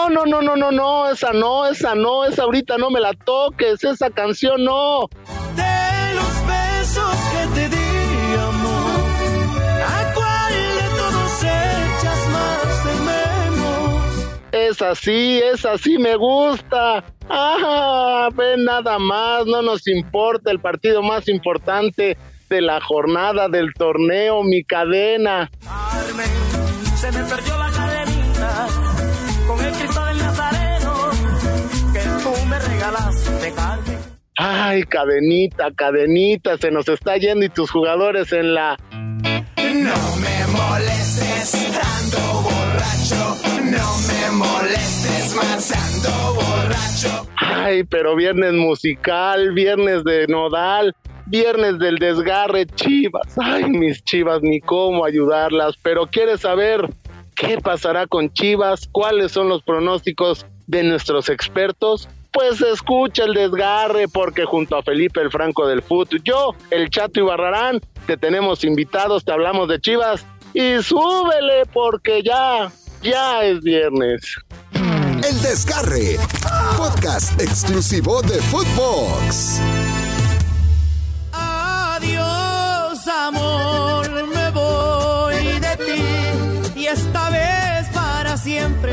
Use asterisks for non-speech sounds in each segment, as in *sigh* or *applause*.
No, no, no, no, no, no, esa no, esa no, esa ahorita no me la toques, esa canción no. De los besos que te di, amor, ¿a cuál de todos echas más de menos? Es así, es así, me gusta. Ah, ven nada más, no nos importa el partido más importante de la jornada del torneo, mi cadena. Carmen, se me perdió la cadenita con el Cristo del Nazareno que tú me regalaste, Carmen. Ay, cadenita, cadenita, se nos está yendo y tus jugadores en la... No me molestes, ando borracho. No me molestes más, ando borracho. Ay, pero viernes musical, viernes de nodal, viernes del desgarre, chivas. Ay, mis chivas, ni cómo ayudarlas. Pero ¿quieres saber qué pasará con chivas? ¿Cuáles son los pronósticos de nuestros expertos? Pues escucha el desgarre porque junto a Felipe el Franco del Fut, yo, el Chato y Barrarán, te tenemos invitados, te hablamos de chivas y súbele porque ya, ya es viernes. El Desgarre, podcast exclusivo de Footbox. Siempre.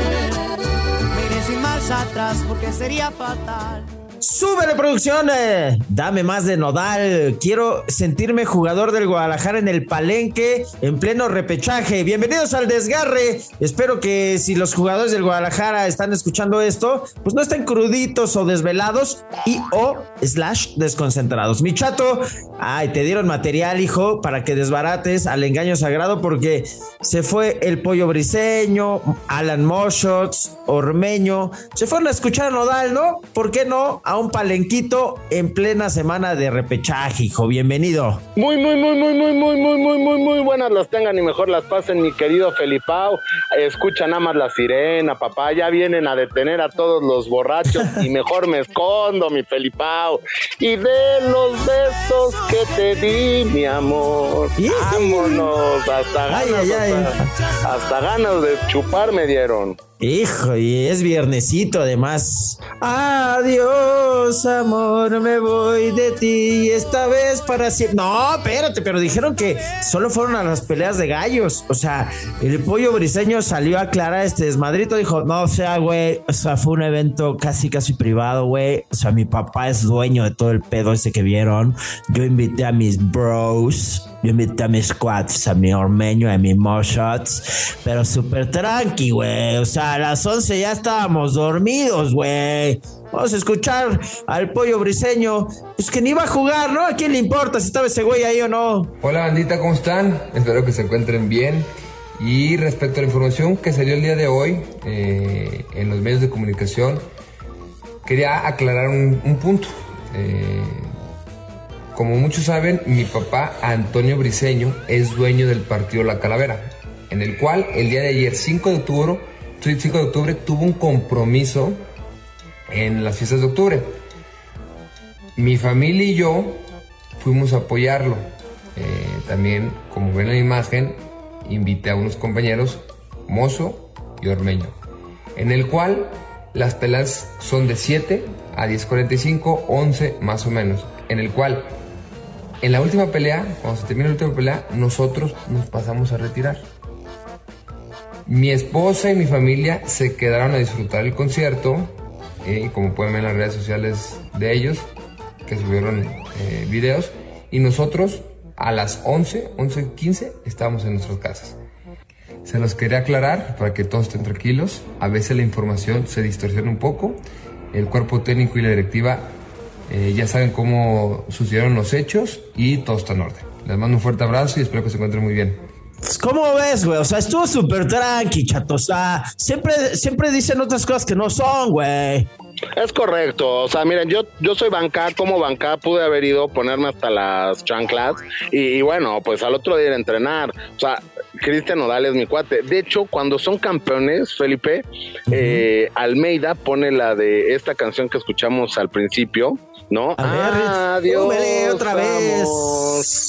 Me iré sin atrás porque sería fatal. Súbele producción, eh. dame más de nodal. Quiero sentirme jugador del Guadalajara en el palenque en pleno repechaje. Bienvenidos al desgarre. Espero que si los jugadores del Guadalajara están escuchando esto, pues no estén cruditos o desvelados y o slash desconcentrados. Mi chato, ay, te dieron material, hijo, para que desbarates al engaño sagrado porque se fue el pollo briseño, Alan Moshots, Ormeño. Se fueron a escuchar a Nodal, ¿no? ¿Por qué no? A un palenquito en plena semana de repechaje, hijo. Bienvenido. Muy, muy, muy, muy, muy, muy, muy, muy, muy, muy buenas las tengan y mejor las pasen, mi querido Felipao. Escucha nada más la sirena, papá. Ya vienen a detener a todos los borrachos *laughs* y mejor me escondo, mi Felipao. Y de los besos que te di, mi amor. Vámonos, hasta Ay, ganas, ay, ay. Hasta, hasta ganas de chupar me dieron. Hijo, y es viernesito además. Adiós, amor, me voy de ti esta vez para siempre. No, espérate, pero dijeron que solo fueron a las peleas de gallos. O sea, el pollo briseño salió a aclarar este desmadrito. Dijo, no, o sea, güey, o sea, fue un evento casi, casi privado, güey. O sea, mi papá es dueño de todo el pedo ese que vieron. Yo invité a mis bros. Yo invité a mis squads, a mi ormeño, a mi shots, pero súper tranqui, güey. O sea, a las 11 ya estábamos dormidos, güey. Vamos a escuchar al pollo briseño. Pues que ni iba a jugar, ¿no? ¿A quién le importa si estaba ese güey ahí o no? Hola bandita, ¿cómo están? Espero que se encuentren bien. Y respecto a la información que salió el día de hoy eh, en los medios de comunicación, quería aclarar un, un punto. Eh, como muchos saben, mi papá Antonio Briseño es dueño del partido La Calavera, en el cual el día de ayer, 5 de octubre, 5 de octubre tuvo un compromiso en las fiestas de octubre. Mi familia y yo fuimos a apoyarlo. Eh, también, como ven en la imagen, invité a unos compañeros, Mozo y Ormeño, en el cual las pelas son de 7 a 10.45, 11 más o menos, en el cual en la última pelea, cuando se termina la última pelea, nosotros nos pasamos a retirar. Mi esposa y mi familia se quedaron a disfrutar el concierto, eh, como pueden ver en las redes sociales de ellos, que subieron eh, videos, y nosotros a las 11, 11, 15 estábamos en nuestras casas. Se los quería aclarar para que todos estén tranquilos. A veces la información se distorsiona un poco. El cuerpo técnico y la directiva eh, ya saben cómo sucedieron los hechos y todo está en orden. Les mando un fuerte abrazo y espero que se encuentren muy bien. ¿Cómo ves, güey? O sea, estuvo súper tranqui, chato. O sea, siempre, siempre dicen otras cosas que no son, güey. Es correcto, o sea, miren, yo, yo soy banca, como banca pude haber ido a ponerme hasta las chanclas y, y bueno, pues al otro día ir a entrenar. O sea, Cristian Nodal es mi cuate. De hecho, cuando son campeones, Felipe, eh, Almeida pone la de esta canción que escuchamos al principio. ¿No? A ver, Adiós, otra vez.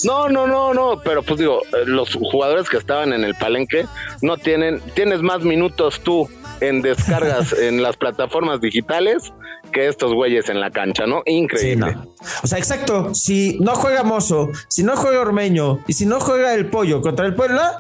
No, no, no, no, pero pues digo, eh, los jugadores que estaban en el palenque no tienen, tienes más minutos tú en descargas *laughs* en las plataformas digitales que estos güeyes en la cancha, ¿no? Increíble. O sea, exacto. Si no juega Mozo, si no juega Ormeño y si no juega el Pollo contra el Puebla,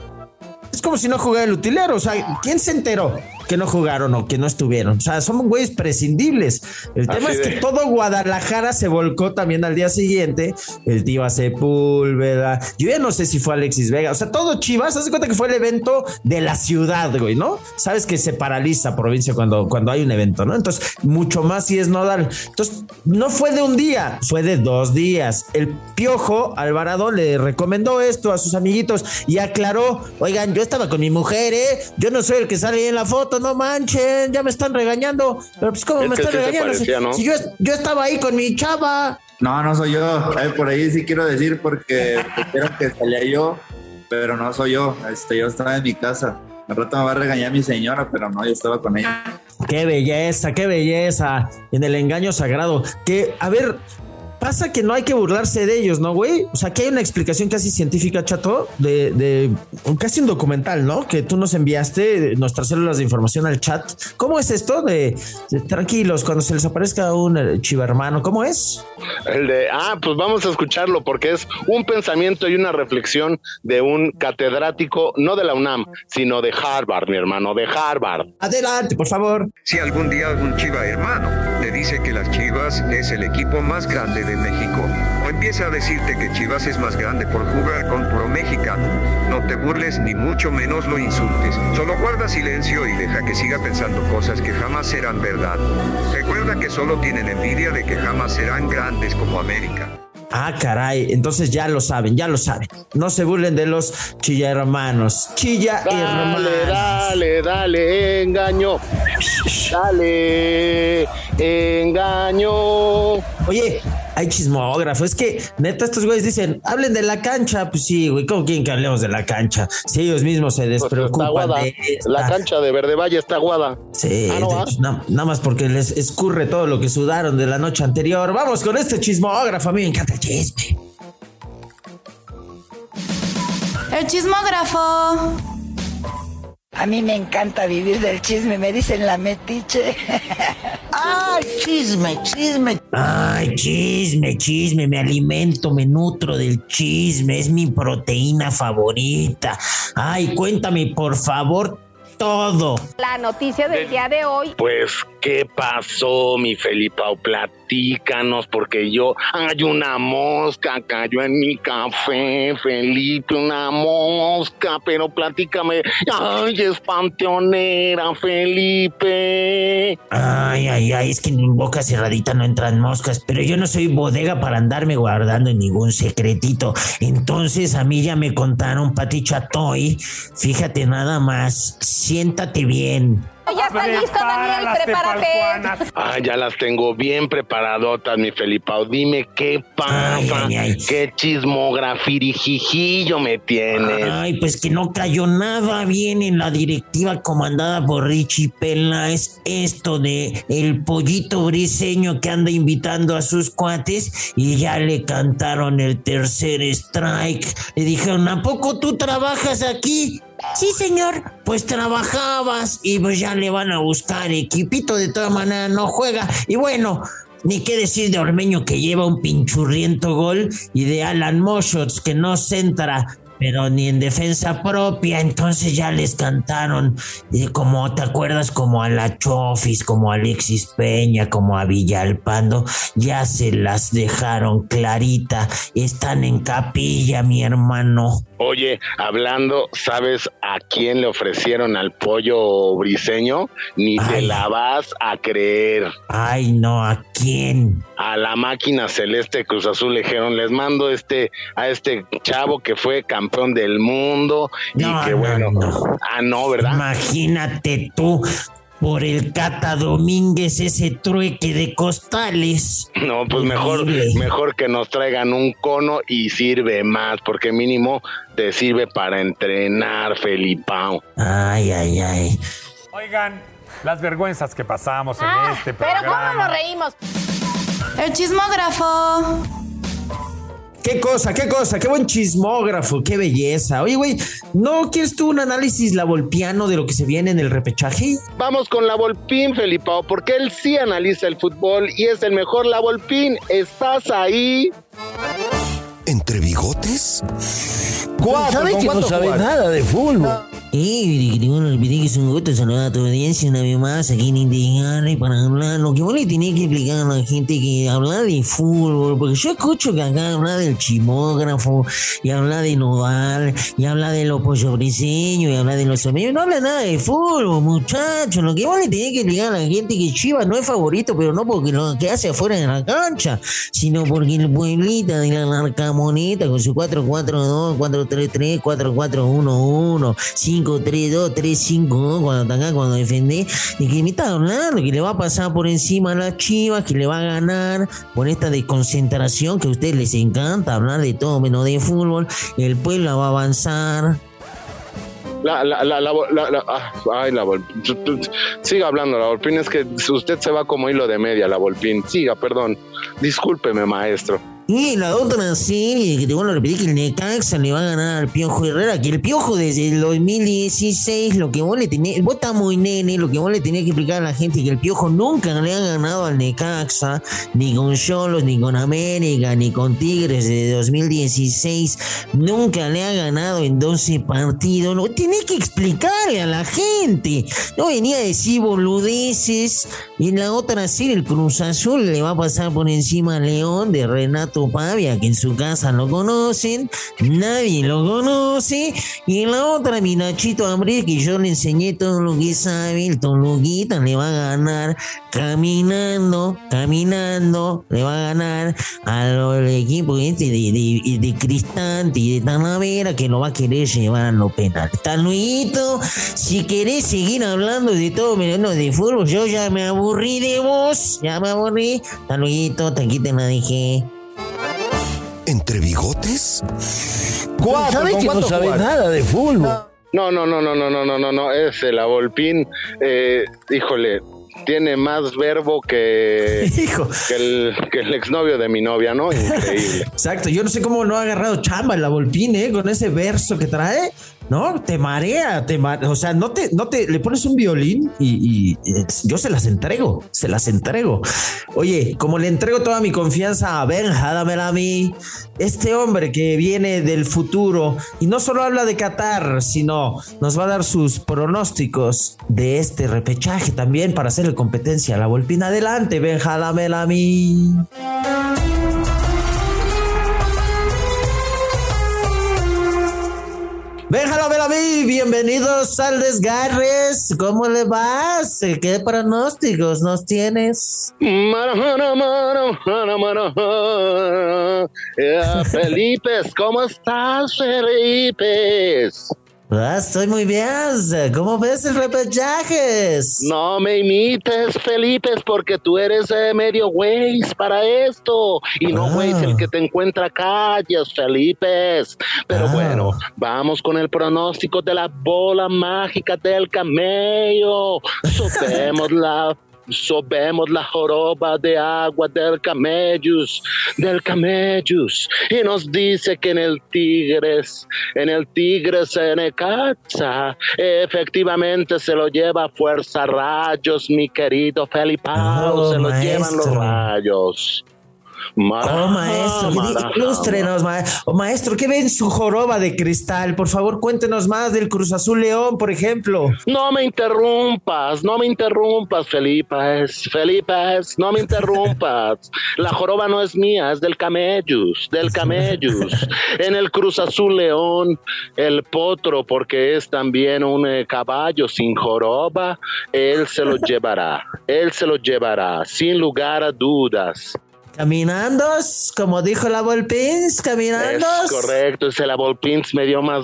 es como si no jugara el utilero. O sea, ¿quién se enteró? Que no jugaron o que no estuvieron. O sea, son güeyes prescindibles. El tema es que todo Guadalajara se volcó también al día siguiente. El Tiva Sepúlveda. Yo ya no sé si fue Alexis Vega. O sea, todo Chivas. Haz cuenta que fue el evento de la ciudad, güey, ¿no? Sabes que se paraliza provincia cuando, cuando hay un evento, ¿no? Entonces, mucho más si es nodal. Entonces, no fue de un día, fue de dos días. El Piojo Alvarado le recomendó esto a sus amiguitos y aclaró: Oigan, yo estaba con mi mujer, ¿eh? Yo no soy el que sale ahí en la foto no manchen, ya me están regañando. Pero pues, ¿cómo me están regañando? si, yo, yo, estaba ahí con mi chava. No, no soy yo. por ahí sí quiero decir porque quiero que salía yo, pero no soy yo. Este, yo estaba en mi casa. Al rato me va a regañar mi señora, pero no, yo estaba con ella. Qué belleza, qué belleza. En el engaño sagrado. Que, a ver, pasa que no hay que burlarse de ellos, ¿no, güey? O sea, que hay una explicación casi científica, chato, de, de casi un documental, ¿no? Que tú nos enviaste nuestras células de información al chat. ¿Cómo es esto de, tranquilos, cuando se les aparezca un eh, chiva hermano, ¿cómo es? El de, ah, pues vamos a escucharlo porque es un pensamiento y una reflexión de un catedrático, no de la UNAM, sino de Harvard, mi hermano, de Harvard. Adelante, por favor. Si algún día un chiva hermano dice que las chivas es el equipo más grande de México. O empieza a decirte que Chivas es más grande por jugar con pro mexicano. No te burles ni mucho menos lo insultes. Solo guarda silencio y deja que siga pensando cosas que jamás serán verdad. Recuerda que solo tienen envidia de que jamás serán grandes como América. Ah, caray, entonces ya lo saben, ya lo saben. No se burlen de los chilla hermanos. Chilla dale, hermanos. Dale, dale, engaño. Dale, engaño. Oye, hay chismógrafo. Es que, neta, estos güeyes dicen, hablen de la cancha. Pues sí, güey, ¿cómo quieren que hablemos de la cancha? Si ellos mismos se pues despreocupan de La cancha de Verde Valle está aguada. Sí, ah, pues nada más porque les escurre todo lo que sudaron de la noche anterior. Vamos con este chismógrafo. A mí me encanta el chisme. El chismógrafo. A mí me encanta vivir del chisme, me dicen la metiche. *laughs* ¡Ay, chisme, chisme! Ay, chisme, chisme, me alimento, me nutro del chisme, es mi proteína favorita. Ay, cuéntame, por favor, todo. La noticia del día de hoy. Pues, ¿qué pasó, mi Felipao? Platícanos, porque yo. Hay una mosca, cayó en mi café, Felipe, una mosca, pero platícame. Ay, es panteonera, Felipe. Ay, ay, ay, es que en boca cerradita no entran moscas, pero yo no soy bodega para andarme guardando ningún secretito. Entonces, a mí ya me contaron, Pati Chatoy, fíjate nada más siéntate bien. Ya está listo, Daniel, prepárate. Ah, ya las tengo bien preparadotas, mi Felipao. Dime qué pasa, qué chismografirijijillo me tienes. Ay, pues que no cayó nada bien en la directiva comandada por Richie Pella. Es esto de el pollito briseño que anda invitando a sus cuates y ya le cantaron el tercer strike. Le dijeron, ¿a poco tú trabajas aquí? Sí, señor. Pues trabajabas y pues ya le van a buscar equipito. De todas maneras no juega. Y bueno, ni qué decir de Ormeño que lleva un pinchurriento gol y de Alan Moshots que no centra pero ni en defensa propia, entonces ya les cantaron, y como te acuerdas, como a la Chofis, como a Alexis Peña, como a Villalpando, ya se las dejaron clarita, están en capilla, mi hermano. Oye, hablando, ¿sabes a quién le ofrecieron al pollo briseño? Ni te la vas a creer. Ay, no, ¿a quién? A la máquina celeste Cruz Azul le dijeron, les mando este, a este chavo que fue campeón del mundo y que bueno. Ah, no, ¿verdad? Imagínate tú, por el Cata Domínguez ese trueque de costales. No, pues mejor, mejor que nos traigan un cono y sirve más, porque mínimo te sirve para entrenar, Felipao. Ay, ay, ay. Oigan, las vergüenzas que pasamos en ah, este programa. Pero cómo nos reímos. El chismógrafo. Qué cosa, qué cosa, qué buen chismógrafo, qué belleza. Oye, güey, ¿no quieres tú un análisis la volpiano de lo que se viene en el repechaje? Vamos con la Volpín, Felipao, porque él sí analiza el fútbol y es el mejor la Volpín. ¿Estás ahí? ¿Entre bigotes? ¿Sabes que no sabe nada de fútbol? Eh, no olvidé que es un gusto saludar a tu audiencia una vez más aquí en Indiana para hablar lo que vos le tenés que explicar a la gente que habla de fútbol, porque yo escucho que acá habla del chimógrafo y habla de Nodal y habla de los pollos y habla de los amigos, no habla nada de fútbol, muchachos, lo que vos le tenés que explicar a la gente que Chivas no es favorito, pero no porque lo que hace afuera de la cancha, sino porque el pueblita de la narcamoneta con su 4-4-2, 4-3-3, 4-4-1-1, 5-3-2, 3-5, cuando ataca, cuando defiende, y que me está hablando, que le va a pasar por encima a las chivas, que le va a ganar por esta desconcentración que a ustedes les encanta hablar de todo menos de fútbol, el pueblo va a avanzar. La, la, la, la, la- ah, ay, la. Siga hablando, la Volpín. Es que usted se va como hilo de media, la Volpín. Siga, perdón. Discúlpeme, maestro. Y la otra serie que te vuelvo a repetir que el Necaxa le va a ganar al Piojo Herrera, que el Piojo desde el 2016, lo que vos le tenés, vos estás muy nene, lo que vos le tenés que explicar a la gente que el Piojo nunca le ha ganado al Necaxa, ni con Cholos, ni con América, ni con Tigres desde 2016, nunca le ha ganado en 12 partidos, lo tenés que explicarle a la gente, no venía a decir boludeces, y en la otra serie el Cruz Azul le va a pasar por encima a León de Renato Pavia, que en su casa lo conocen, nadie lo conoce, y la otra mi Nachito Hambre, que yo le enseñé todo lo que sabe, el Toluquita le va a ganar caminando, caminando, le va a ganar al equipo este de, de, de Cristante y de Tanavera, que lo va a querer llevar a lo penal. Hasta luego, si querés seguir hablando de todo menos de fútbol, yo ya me aburrí de vos, ya me aburrí. Luego, te aquí te la dejé. ¿Entre bigotes? ¿Sabes que no sabe nada de fútbol? No, no, no, no, no, no, no, no, no. Ese, la Volpín. Eh, híjole. Tiene más verbo que, *laughs* que, el, que el exnovio de mi novia, ¿no? *laughs* Increíble. Exacto, yo no sé cómo no ha agarrado chamba la Volpín, ¿eh? Con ese verso que trae, ¿no? Te marea, te marea. O sea, no te, no te, le pones un violín y, yo se las entrego, se las entrego. Oye, como le entrego toda mi confianza a Benja, dámela a este hombre que viene del futuro y no solo habla de Qatar, sino nos va a dar sus pronósticos de este repechaje también para hacerle competencia a la Volpín. Adelante, Benja, dámela. Benjalo Belaví, bienvenidos al Desgarres. ¿Cómo le vas? Eh, ¿Qué pronósticos nos tienes? Mano, mano, mano, eh, Felipe, ¿cómo estás, Felipe? Ah, estoy muy bien. ¿Cómo ves el repechaje? No me imites, Felipe, porque tú eres eh, medio güey para esto. Y no güey el que te encuentra calles, Felipe. Pero bueno, vamos con el pronóstico de la bola mágica del camello. *laughs* Sobemos la sobemos la joroba de agua del camellus, del camellus, y nos dice que en el Tigres, en el Tigres en Ecaxa, efectivamente se lo lleva a fuerza rayos, mi querido Felipao, Oh, se lo llevan los rayos. Mara- Oh, maestro, mara- ilústrenos, ma- oh, maestro, ¿qué ve en su joroba de cristal? Por favor, cuéntenos más del Cruz Azul León, por ejemplo. No me interrumpas, no me interrumpas, Felipe, Felipe, no me interrumpas. *laughs* La joroba no es mía, es del camellus, del camellus. *laughs* En el Cruz Azul León, el potro, porque es también un eh, caballo sin joroba, él se lo *laughs* llevará, él se lo llevará, sin lugar a dudas. Caminando, como dijo la Volpins, caminando. Es correcto, ese la Volpins me dio más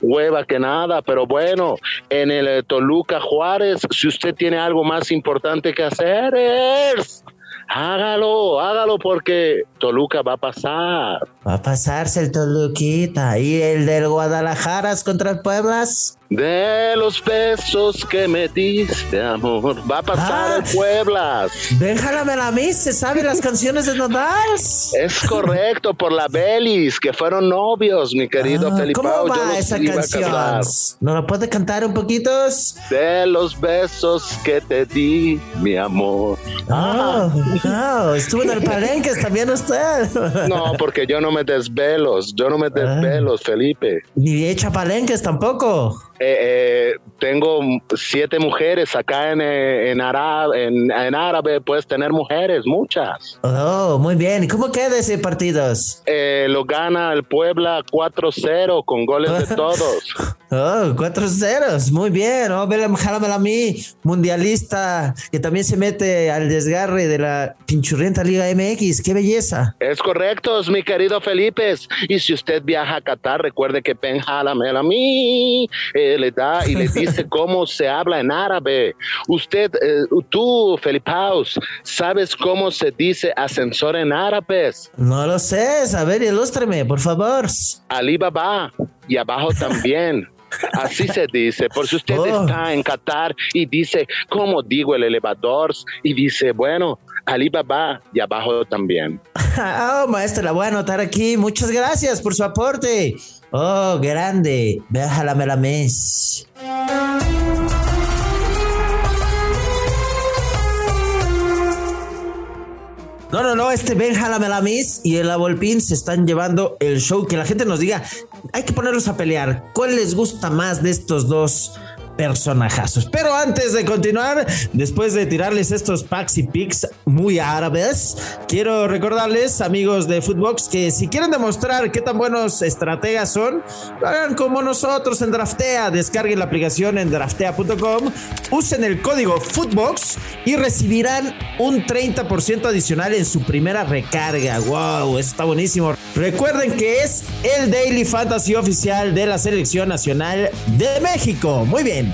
hueva que nada, pero bueno, en el eh, Toluca Juárez, si usted tiene algo más importante que hacer, es hágalo, hágalo porque Toluca va a pasar. Va a pasarse el Toluquita. ¿Y el del Guadalajara contra el Pueblas? De los besos que me diste, amor. Va a pasar Ah. el Pueblas. Déjala la mí, se sabe las canciones de Nodal. Es correcto, por la Belis, que fueron novios, mi querido Ah, Felipe. ¿Cómo va esa canción? ¿No la puede cantar un poquito? De los besos que te di, mi amor. Ah, ah, estuvo en el palenque también usted. No, porque yo no me desvelos, yo no me desvelos, Felipe. Ni echa palenques tampoco. Eh, eh, tengo siete mujeres acá en, eh, en, Arab- en, en árabe, puedes tener mujeres, muchas. Oh, muy bien. ¿Y cómo queda ese partido? Eh, lo gana el Puebla 4-0 con goles de *laughs* todos. Oh, cuatro ceros, muy bien. Oh, vela, jálamela a mí, mundialista, que también se mete al desgarre de la pinchurrienta Liga MX. ¡Qué belleza! Es correcto, mi querido Felipe. Y si usted viaja a Qatar, recuerde que Penjalamela a mí eh, le da y le *laughs* dice cómo se habla en árabe. Usted, eh, tú, Felipe House, ¿sabes cómo se dice ascensor en árabes? No lo sé. A ver, ilústreme, por favor. Alibaba y abajo también. Así se dice, por si usted Oh. está en Qatar y dice, ¿cómo digo el elevador? Y dice, bueno, Alibaba y abajo también. *laughs* Oh, maestro, la voy a anotar aquí. Muchas gracias por su aporte. Oh, grande. Déjala la mes. No, no, no, este Ben Jalamelamis y el Abolpín se están llevando el show. Que la gente nos diga, hay que ponerlos a pelear. ¿Cuál les gusta más de estos dos personajazos? Pero antes de continuar, después de tirarles estos packs y picks muy árabes, quiero recordarles, amigos de Footbox, que si quieren demostrar qué tan buenos estrategas son, lo hagan como nosotros en Draftea. Descarguen la aplicación en draftea.com, usen el código Footbox y recibirán un 30% adicional en su primera recarga. ¡Wow! Eso está buenísimo. Recuerden que es el Daily Fantasy oficial de la Selección Nacional de México. Muy bien.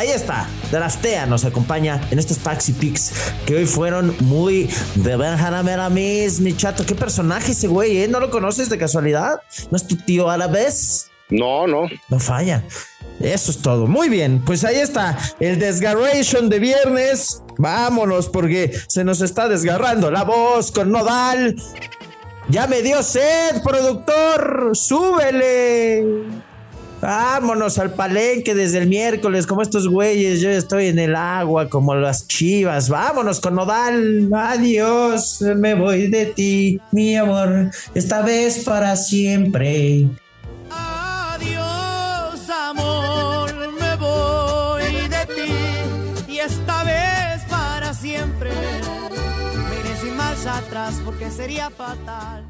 Ahí está, Draftea nos acompaña en estos packs y picks que hoy fueron muy de Benjamín Miss, mi chato. ¿Qué personaje ese güey, eh? ¿No lo conoces de casualidad? ¿No es tu tío árabes? No, no. No falla. Eso es todo. Muy bien, pues ahí está el Desgarration de viernes. Vámonos porque se nos está desgarrando la voz con Nodal. Ya me dio sed, productor. Súbele. Vámonos al palenque desde el miércoles, como estos güeyes. Yo estoy en el agua, como las chivas. Vámonos con Nodal. Adiós, me voy de ti, mi amor. Esta vez para siempre. Adiós, amor, me voy de ti y esta vez para siempre. Me sin atrás porque sería fatal.